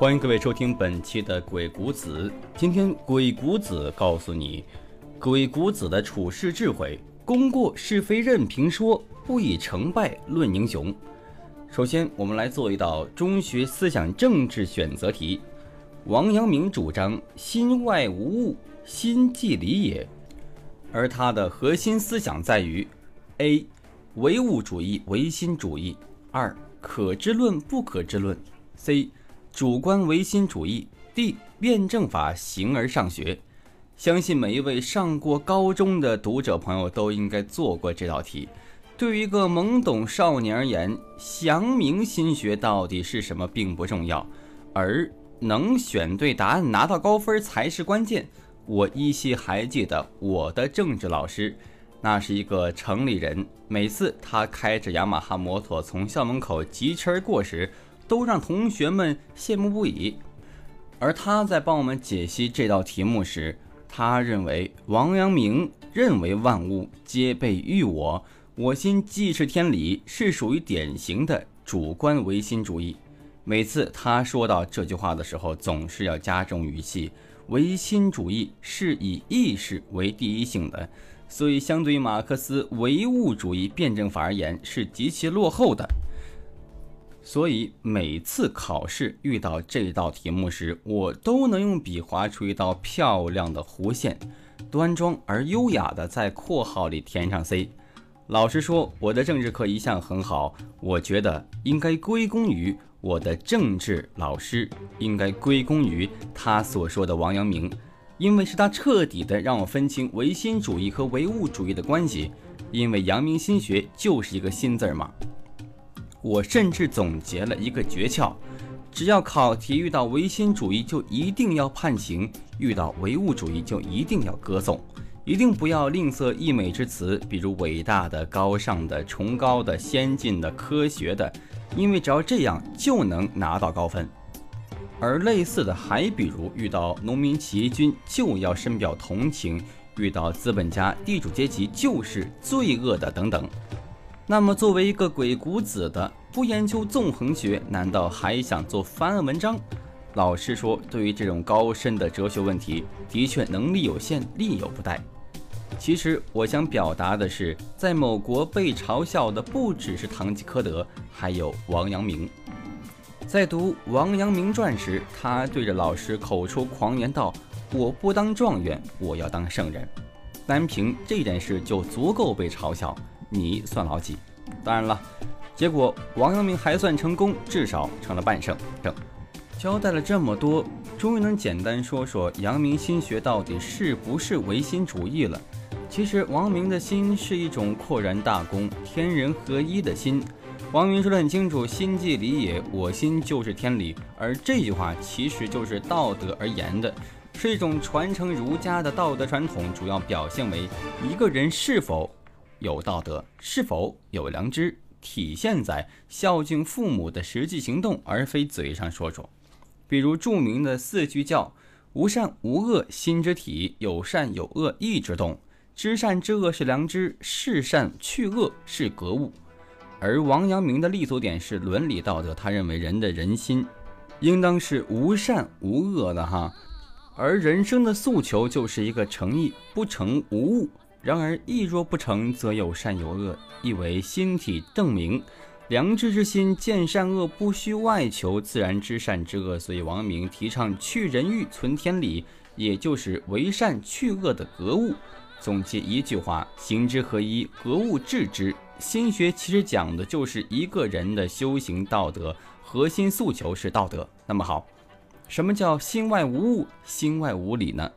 欢迎各位收听本期的《鬼谷子》。今天鬼谷子告诉你，鬼谷子的处世智慧：功过是非任评说，不以成败论英雄。首先，我们来做一道中学思想政治选择题。王阳明主张“心外无物，心即理也”，而他的核心思想在于：A. 唯物主义、唯心主义；二、可知论、不可知论；C. 主观唯心主义，D 辩证法形而上学。相信每一位上过高中的读者朋友都应该做过这道题。对于一个懵懂少年而言，详明心学到底是什么并不重要，而能选对答案拿到高分才是关键。我依稀还记得我的政治老师，那是一个城里人，每次他开着雅马哈摩托从校门口疾驰而过时。都让同学们羡慕不已，而他在帮我们解析这道题目时，他认为王阳明认为万物皆备于我，我心即是天理，是属于典型的主观唯心主义。每次他说到这句话的时候，总是要加重语气，唯心主义是以意识为第一性的，所以相对于马克思唯物主义辩证法而言，是极其落后的。所以每次考试遇到这道题目时，我都能用笔划出一道漂亮的弧线，端庄而优雅的在括号里填上 C。老实说，我的政治课一向很好，我觉得应该归功于我的政治老师，应该归功于他所说的王阳明，因为是他彻底的让我分清唯心主义和唯物主义的关系，因为阳明心学就是一个心字嘛。我甚至总结了一个诀窍：只要考题遇到唯心主义，就一定要判刑；遇到唯物主义，就一定要歌颂，一定不要吝啬溢美之词，比如伟大的、高尚的、崇高的、先进的、科学的，因为只要这样就能拿到高分。而类似的还比如，遇到农民起义军就要深表同情；遇到资本家、地主阶级就是罪恶的等等。那么，作为一个鬼谷子的，不研究纵横学，难道还想做翻案文章？老实说，对于这种高深的哲学问题，的确能力有限，力有不逮。其实，我想表达的是，在某国被嘲笑的不只是堂吉诃德，还有王阳明。在读《王阳明传》时，他对着老师口出狂言道：“我不当状元，我要当圣人。”单凭这件事就足够被嘲笑。你算老几？当然了，结果王阳明还算成功，至少成了半圣。正交代了这么多，终于能简单说说阳明心学到底是不是唯心主义了。其实王明的心是一种阔然大公、天人合一的心。王明说得很清楚：“心即理也，我心就是天理。”而这句话其实就是道德而言的，是一种传承儒家的道德传统，主要表现为一个人是否。有道德是否有良知，体现在孝敬父母的实际行动，而非嘴上说说。比如著名的四句教：无善无恶心之体，有善有恶意之动。知善知恶是良知，是善去恶是格物。而王阳明的立足点是伦理道德，他认为人的人心应当是无善无恶的哈，而人生的诉求就是一个诚意，不成无物。然而，意若不成，则有善有恶，意为心体正明。良知之心见善恶，不需外求，自然知善知恶。所以，王明提倡去人欲，存天理，也就是为善去恶的格物。总结一句话：行之合一，格物致知。心学其实讲的就是一个人的修行道德，核心诉求是道德。那么好，什么叫心外无物，心外无理呢？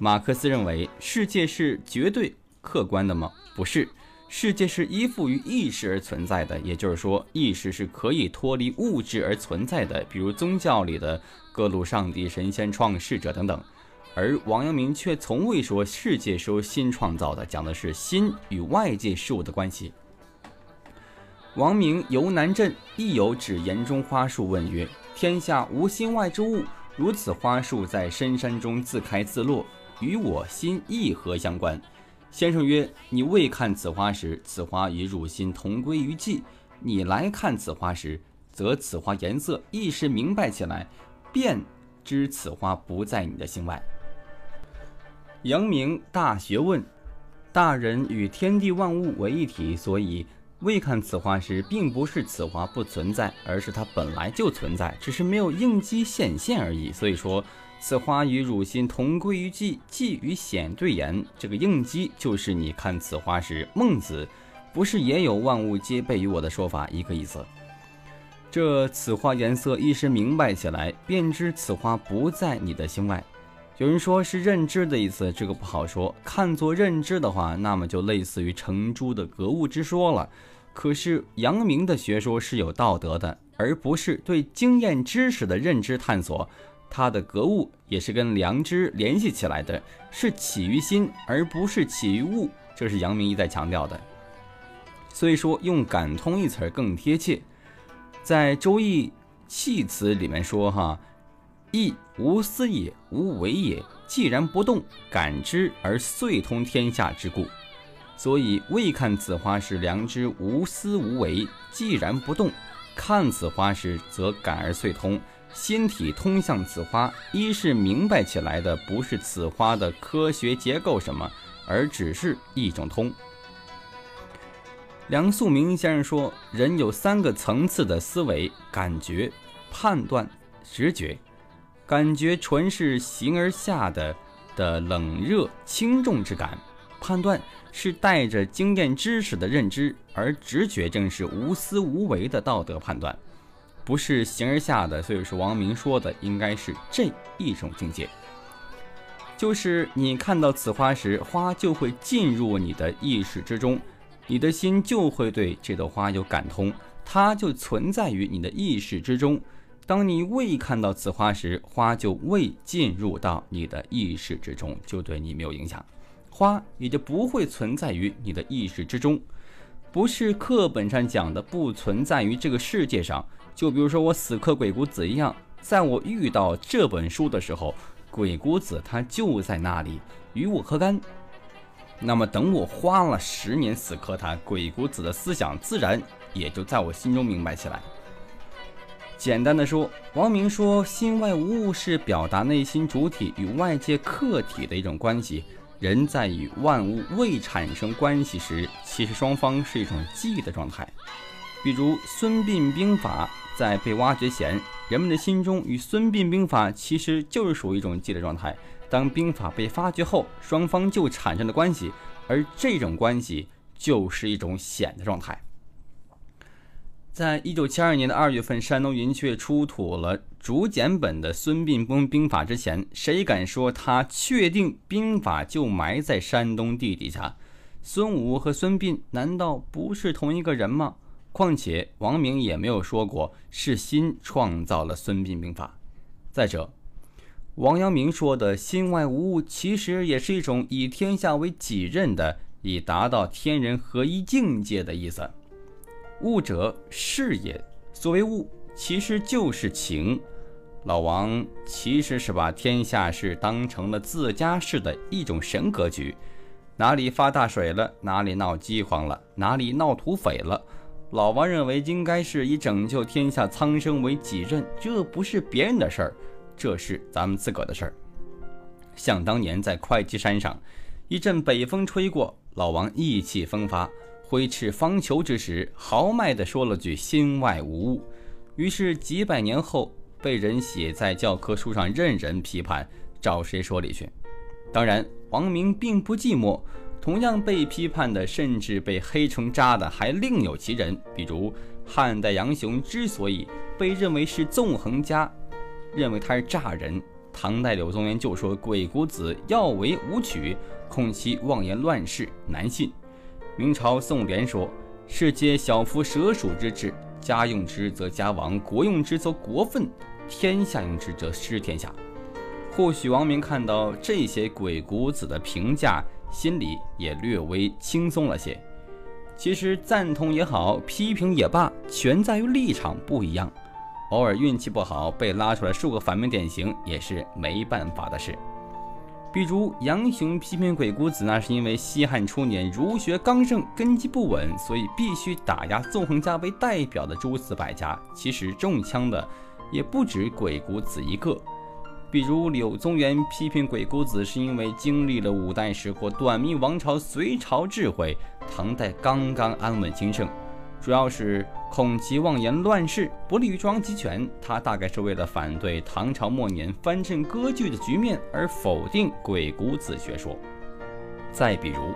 马克思认为，世界是绝对客观的吗？不是，世界是依附于意识而存在的。也就是说，意识是可以脱离物质而存在的，比如宗教里的各路上帝、神仙、创世者等等。而王阳明却从未说世界是由心创造的，讲的是心与外界事物的关系。王明游南镇，亦有指言中花树问曰：“天下无心外之物，如此花树在深山中自开自落。”与我心亦何相关？先生曰：“你未看此花时，此花与汝心同归于寂；你来看此花时，则此花颜色一时明白起来，便知此花不在你的心外。阳明大学问：大人与天地万物为一体，所以未看此花时，并不是此花不存在，而是它本来就存在，只是没有应机显现而已。所以说，此花与汝心同归于寂，寂与显对言。这个应机就是你看此花时，孟子不是也有万物皆备于我的说法一个意思。这此花颜色一时明白起来，便知此花不在你的心外。有人说是认知的意思，这个不好说。看作认知的话，那么就类似于程朱的格物之说了。可是阳明的学说是有道德的，而不是对经验知识的认知探索。他的格物也是跟良知联系起来的，是起于心，而不是起于物。这是阳明一再强调的。所以说，用感通一词儿更贴切。在《周易系辞》里面说：“哈。”亦无思也，无为也。既然不动，感知而遂通天下之故。所以未看此花时，良知无思无为；既然不动，看此花时，则感而遂通。心体通向此花，一是明白起来的不是此花的科学结构什么，而只是一种通。梁漱溟先生说，人有三个层次的思维：感觉、判断、直觉。感觉纯是形而下的的冷热轻重之感，判断是带着经验知识的认知，而直觉正是无私无为的道德判断，不是形而下的。所以说，王明说的应该是这一种境界，就是你看到此花时，花就会进入你的意识之中，你的心就会对这朵花有感通，它就存在于你的意识之中。当你未看到此花时，花就未进入到你的意识之中，就对你没有影响，花也就不会存在于你的意识之中。不是课本上讲的不存在于这个世界上。就比如说我死磕鬼谷子一样，在我遇到这本书的时候，鬼谷子他就在那里，与我何干？那么等我花了十年死磕他，鬼谷子的思想自然也就在我心中明白起来。简单的说，王明说“心外无物”是表达内心主体与外界客体的一种关系。人在与万物未产生关系时，其实双方是一种寂的状态。比如孙膑兵法在被挖掘前，人们的心中与孙膑兵法其实就是属于一种寂的状态。当兵法被发掘后，双方就产生了关系，而这种关系就是一种显的状态。在一九七二年的二月份，山东云雀出土了竹简本的孙膑兵兵法之前，谁敢说他确定兵法就埋在山东地底下？孙武和孙膑难道不是同一个人吗？况且王明也没有说过是心创造了孙膑兵法。再者，王阳明说的“心外无物”，其实也是一种以天下为己任的，以达到天人合一境界的意思。物者事也，所谓物，其实就是情。老王其实是把天下事当成了自家事的一种神格局，哪里发大水了，哪里闹饥荒了，哪里闹土匪了，老王认为应该是以拯救天下苍生为己任，这不是别人的事儿，这是咱们自个儿的事儿。想当年在会稽山上，一阵北风吹过，老王意气风发。挥斥方遒之时，豪迈地说了句“心外无物”，于是几百年后被人写在教科书上，任人批判，找谁说理去？当然，王明并不寂寞，同样被批判的，甚至被黑成渣的，还另有其人。比如汉代杨雄之所以被认为是纵横家，认为他是诈人；唐代柳宗元就说鬼谷子要为武曲，恐其妄言乱世，难信。明朝宋濂说：“世皆小夫蛇鼠之志，家用之则家亡，国用之则国愤，天下用之则失天下。”或许王明看到这些鬼谷子的评价，心里也略微轻松了些。其实赞同也好，批评也罢，全在于立场不一样。偶尔运气不好，被拉出来数个反面典型，也是没办法的事。比如杨雄批评鬼谷子，那是因为西汉初年儒学刚盛，根基不稳，所以必须打压纵横家为代表的诸子百家。其实中枪的也不止鬼谷子一个。比如柳宗元批评鬼谷子，是因为经历了五代十国、短命王朝、隋朝智慧，唐代刚刚安稳兴盛，主要是恐其妄言乱世，不利于中央集权。他大概是为了反对唐朝末年藩镇割据的局面而否定鬼谷子学说。再比如，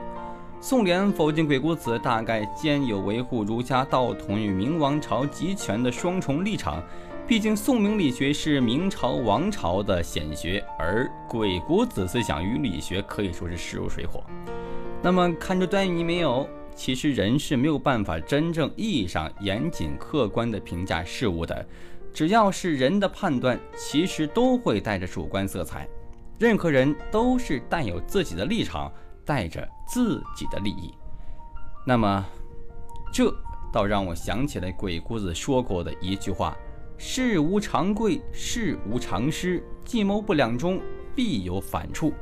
宋濂否定鬼谷子，大概兼有维护儒家道统与明王朝集权的双重立场。毕竟，宋明理学是明朝王朝的显学，而鬼谷子思想与理学可以说是势如水火。那么，看出端倪没有？其实，人是没有办法真正意义上严谨客观地评价事物的。只要是人的判断，其实都会带着主观色彩。任何人都是带有自己的立场，带着自己的利益。那么，这倒让我想起来鬼谷子说过的一句话。事无常贵，事无常失，计谋不两中，必有反处。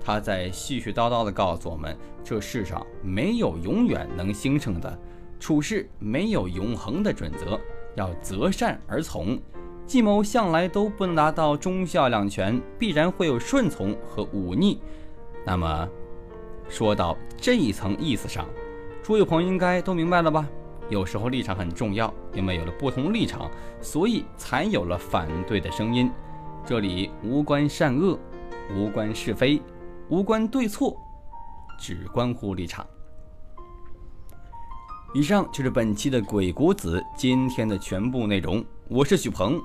他在絮絮叨叨地告诉我们：这世上没有永远能兴盛的，处事没有永恒的准则，要择善而从。计谋向来都不能达到忠孝两全，必然会有顺从和忤逆。那么，说到这一层意思上，诸位朋友应该都明白了吧？有时候立场很重要，因为有了不同立场，所以才有了反对的声音。这里无关善恶，无关是非，无关对错，只关乎立场。以上就是本期的鬼谷子今天的全部内容。我是许鹏，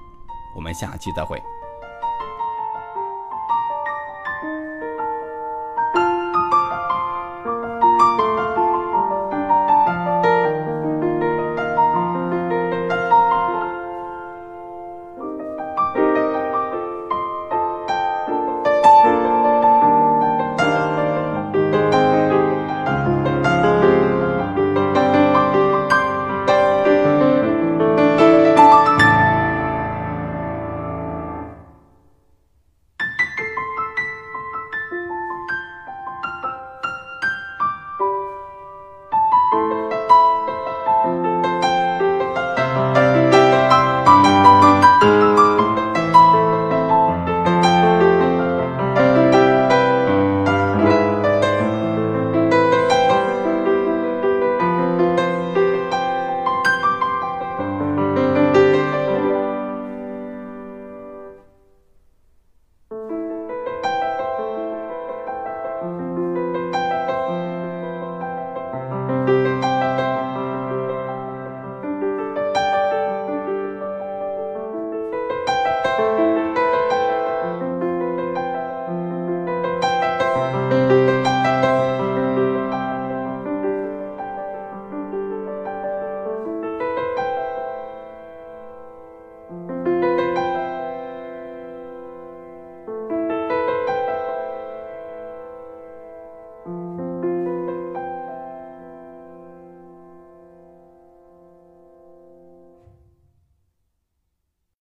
我们下期再会。